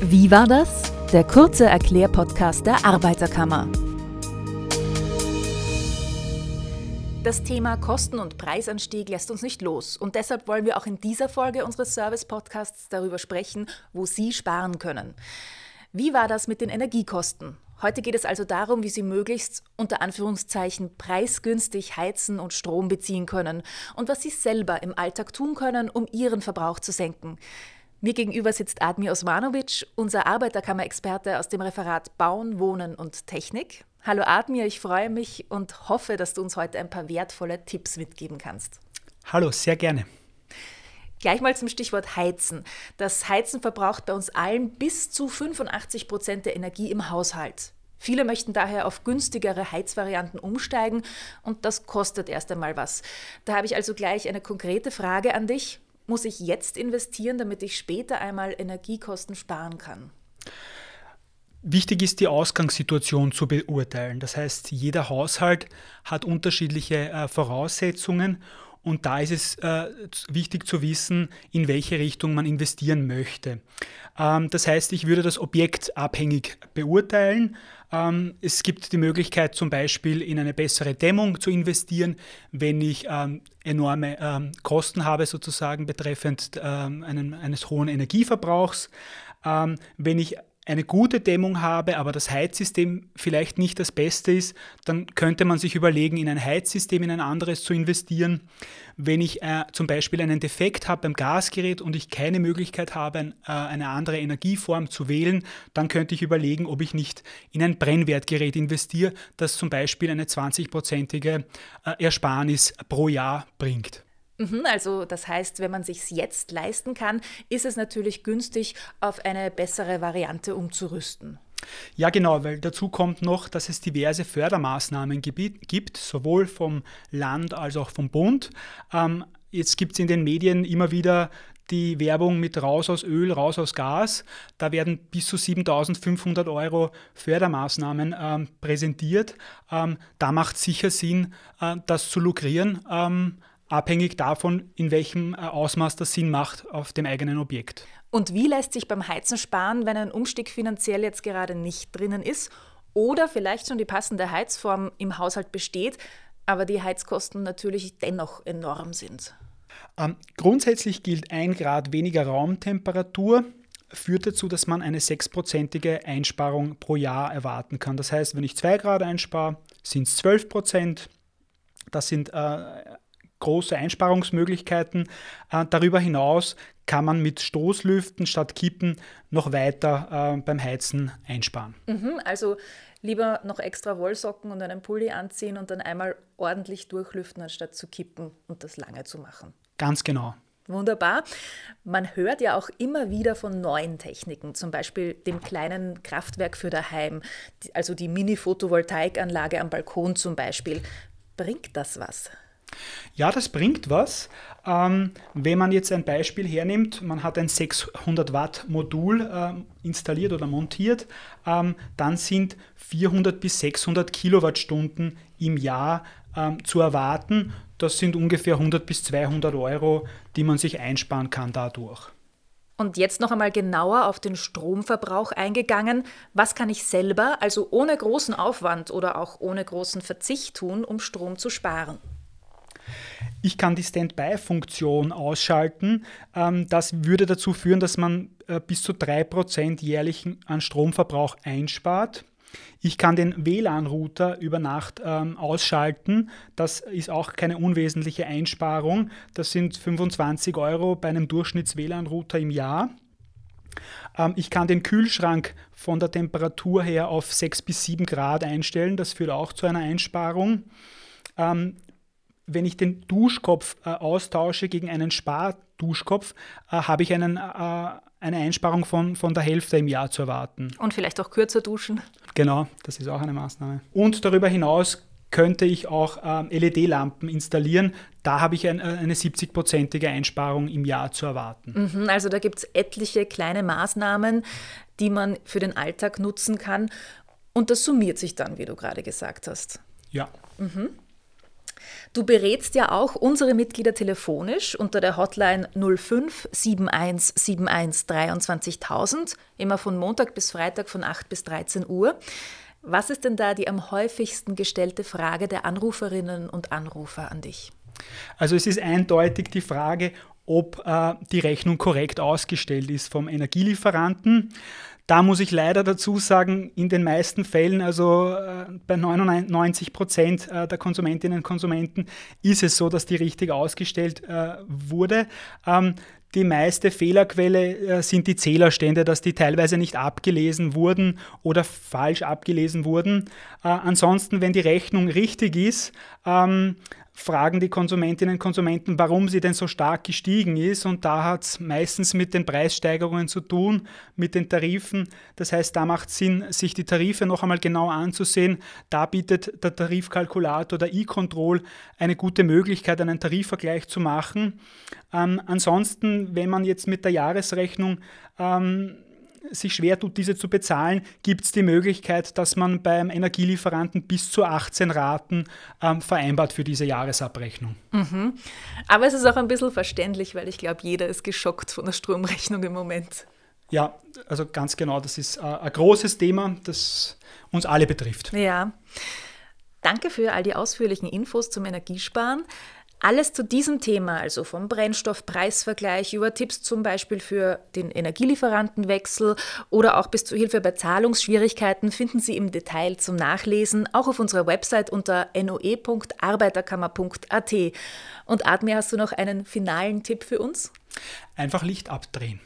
Wie war das? Der kurze Erklärpodcast der Arbeiterkammer. Das Thema Kosten- und Preisanstieg lässt uns nicht los und deshalb wollen wir auch in dieser Folge unseres Service-Podcasts darüber sprechen, wo Sie sparen können. Wie war das mit den Energiekosten? Heute geht es also darum, wie Sie möglichst unter Anführungszeichen preisgünstig heizen und Strom beziehen können und was Sie selber im Alltag tun können, um Ihren Verbrauch zu senken. Mir gegenüber sitzt Admir Osmanovic, unser Arbeiterkammer-Experte aus dem Referat Bauen, Wohnen und Technik. Hallo Admir, ich freue mich und hoffe, dass du uns heute ein paar wertvolle Tipps mitgeben kannst. Hallo, sehr gerne. Gleich mal zum Stichwort Heizen. Das Heizen verbraucht bei uns allen bis zu 85 Prozent der Energie im Haushalt. Viele möchten daher auf günstigere Heizvarianten umsteigen und das kostet erst einmal was. Da habe ich also gleich eine konkrete Frage an dich. Muss ich jetzt investieren, damit ich später einmal Energiekosten sparen kann? Wichtig ist die Ausgangssituation zu beurteilen. Das heißt, jeder Haushalt hat unterschiedliche äh, Voraussetzungen und da ist es äh, wichtig zu wissen, in welche Richtung man investieren möchte. Ähm, das heißt, ich würde das Objekt abhängig beurteilen. Ähm, es gibt die Möglichkeit zum Beispiel in eine bessere Dämmung zu investieren, wenn ich ähm, enorme ähm, Kosten habe sozusagen betreffend ähm, einen, eines hohen Energieverbrauchs. Ähm, wenn ich eine gute Dämmung habe, aber das Heizsystem vielleicht nicht das Beste ist, dann könnte man sich überlegen, in ein Heizsystem, in ein anderes zu investieren. Wenn ich äh, zum Beispiel einen Defekt habe beim Gasgerät und ich keine Möglichkeit habe, ein, äh, eine andere Energieform zu wählen, dann könnte ich überlegen, ob ich nicht in ein Brennwertgerät investiere, das zum Beispiel eine 20-prozentige äh, Ersparnis pro Jahr bringt. Mhm, also das heißt, wenn man sich jetzt leisten kann, ist es natürlich günstig, auf eine bessere Variante umzurüsten. Ja, genau, weil dazu kommt noch, dass es diverse Fördermaßnahmen gibt, sowohl vom Land als auch vom Bund. Ähm, jetzt gibt es in den Medien immer wieder die Werbung mit raus aus Öl, raus aus Gas. Da werden bis zu 7500 Euro Fördermaßnahmen ähm, präsentiert. Ähm, da macht sicher Sinn, äh, das zu lukrieren. Ähm, abhängig davon, in welchem äh, Ausmaß das Sinn macht auf dem eigenen Objekt. Und wie lässt sich beim Heizen sparen, wenn ein Umstieg finanziell jetzt gerade nicht drinnen ist oder vielleicht schon die passende Heizform im Haushalt besteht, aber die Heizkosten natürlich dennoch enorm sind? Ähm, grundsätzlich gilt ein Grad weniger Raumtemperatur führt dazu, dass man eine sechsprozentige Einsparung pro Jahr erwarten kann. Das heißt, wenn ich zwei Grad einspare, sind es 12 Prozent. Das sind äh, große Einsparungsmöglichkeiten. Äh, darüber hinaus kann man mit Stoßlüften statt Kippen noch weiter äh, beim Heizen einsparen. Mhm, also lieber noch extra Wollsocken und einen Pulli anziehen und dann einmal ordentlich durchlüften, anstatt zu kippen und das lange zu machen. Ganz genau. Wunderbar. Man hört ja auch immer wieder von neuen Techniken, zum Beispiel dem kleinen Kraftwerk für daheim, also die Mini-Photovoltaikanlage am Balkon zum Beispiel. Bringt das was? Ja, das bringt was. Ähm, wenn man jetzt ein Beispiel hernimmt, man hat ein 600 Watt Modul äh, installiert oder montiert, ähm, dann sind 400 bis 600 Kilowattstunden im Jahr ähm, zu erwarten. Das sind ungefähr 100 bis 200 Euro, die man sich einsparen kann dadurch. Und jetzt noch einmal genauer auf den Stromverbrauch eingegangen. Was kann ich selber, also ohne großen Aufwand oder auch ohne großen Verzicht tun, um Strom zu sparen? Ich kann die Standby-Funktion ausschalten. Ähm, das würde dazu führen, dass man äh, bis zu 3% jährlich an Stromverbrauch einspart. Ich kann den WLAN-Router über Nacht ähm, ausschalten. Das ist auch keine unwesentliche Einsparung. Das sind 25 Euro bei einem Durchschnitts-WLAN-Router im Jahr. Ähm, ich kann den Kühlschrank von der Temperatur her auf 6 bis 7 Grad einstellen. Das führt auch zu einer Einsparung wenn ich den Duschkopf äh, austausche gegen einen Sparduschkopf, äh, habe ich einen, äh, eine Einsparung von, von der Hälfte im Jahr zu erwarten. Und vielleicht auch kürzer duschen. Genau, das ist auch eine Maßnahme. Und darüber hinaus könnte ich auch ähm, LED-Lampen installieren. Da habe ich ein, äh, eine 70-prozentige Einsparung im Jahr zu erwarten. Mhm, also da gibt es etliche kleine Maßnahmen, die man für den Alltag nutzen kann. Und das summiert sich dann, wie du gerade gesagt hast. Ja. Mhm. Du berätst ja auch unsere Mitglieder telefonisch unter der Hotline 05 71 71 23000, immer von Montag bis Freitag von 8 bis 13 Uhr. Was ist denn da die am häufigsten gestellte Frage der Anruferinnen und Anrufer an dich? Also es ist eindeutig die Frage, ob äh, die Rechnung korrekt ausgestellt ist vom Energielieferanten. Da muss ich leider dazu sagen, in den meisten Fällen, also äh, bei 99 Prozent äh, der Konsumentinnen und Konsumenten, ist es so, dass die richtig ausgestellt äh, wurde. Ähm, die meiste Fehlerquelle äh, sind die Zählerstände, dass die teilweise nicht abgelesen wurden oder falsch abgelesen wurden. Äh, ansonsten, wenn die Rechnung richtig ist, ähm, fragen die Konsumentinnen und Konsumenten, warum sie denn so stark gestiegen ist. Und da hat es meistens mit den Preissteigerungen zu tun, mit den Tarifen. Das heißt, da macht es Sinn, sich die Tarife noch einmal genau anzusehen. Da bietet der Tarifkalkulator, der E-Control, eine gute Möglichkeit, einen Tarifvergleich zu machen. Ähm, ansonsten, wenn man jetzt mit der Jahresrechnung ähm, sich schwer tut, diese zu bezahlen, gibt es die Möglichkeit, dass man beim Energielieferanten bis zu 18 Raten ähm, vereinbart für diese Jahresabrechnung. Mhm. Aber es ist auch ein bisschen verständlich, weil ich glaube, jeder ist geschockt von der Stromrechnung im Moment. Ja, also ganz genau, das ist äh, ein großes Thema, das uns alle betrifft. Ja. Danke für all die ausführlichen Infos zum Energiesparen. Alles zu diesem Thema, also vom Brennstoffpreisvergleich über Tipps zum Beispiel für den Energielieferantenwechsel oder auch bis zur Hilfe bei Zahlungsschwierigkeiten, finden Sie im Detail zum Nachlesen auch auf unserer Website unter noe.arbeiterkammer.at. Und Admir, hast du noch einen finalen Tipp für uns? Einfach Licht abdrehen.